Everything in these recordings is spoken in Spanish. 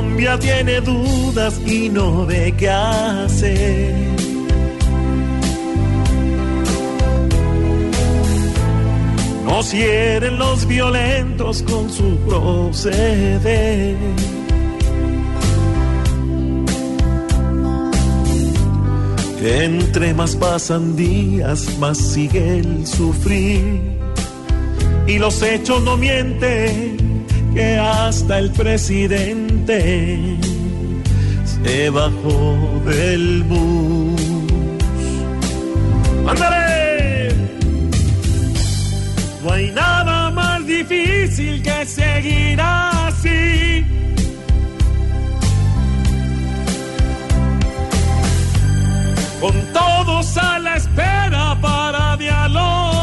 Colombia tiene dudas y no ve qué hacer. Nos hieren los violentos con su proceder. Entre más pasan días, más sigue el sufrir. Y los hechos no mienten, que hasta el presidente se bajó del bus. ¡Ándale! No hay nada más difícil que seguir así. Con todos a la espera para dialogar.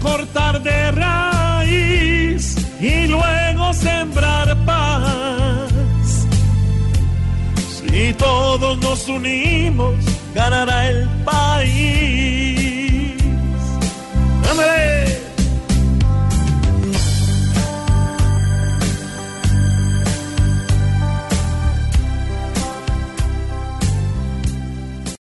Cortar de raíz y luego sembrar paz. Si todos nos unimos, ganará el país.